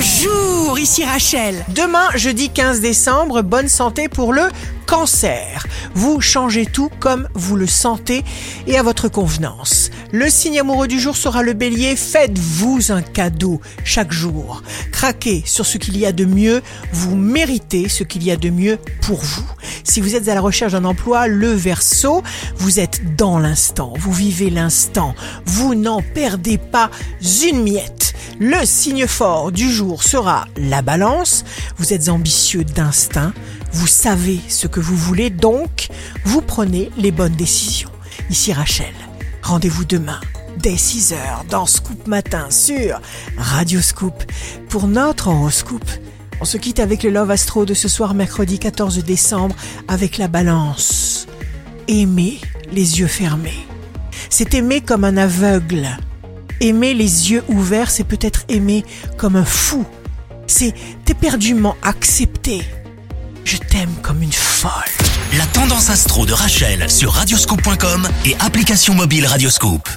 Bonjour, ici Rachel. Demain, jeudi 15 décembre, bonne santé pour le cancer. Vous changez tout comme vous le sentez et à votre convenance. Le signe amoureux du jour sera le bélier. Faites-vous un cadeau chaque jour. Craquez sur ce qu'il y a de mieux. Vous méritez ce qu'il y a de mieux pour vous. Si vous êtes à la recherche d'un emploi, le verso, vous êtes dans l'instant. Vous vivez l'instant. Vous n'en perdez pas une miette. Le signe fort du jour sera la balance. Vous êtes ambitieux d'instinct. Vous savez ce que vous voulez, donc vous prenez les bonnes décisions. Ici Rachel. Rendez-vous demain dès 6h dans Scoop Matin sur Radio Scoop pour notre horoscope. On se quitte avec le Love Astro de ce soir mercredi 14 décembre avec la balance. Aimer les yeux fermés. C'est aimer comme un aveugle. Aimer les yeux ouverts, c'est peut-être aimer comme un fou. C'est éperdument accepter. Je t'aime comme une folle. La tendance astro de Rachel sur radioscope.com et application mobile Radioscope.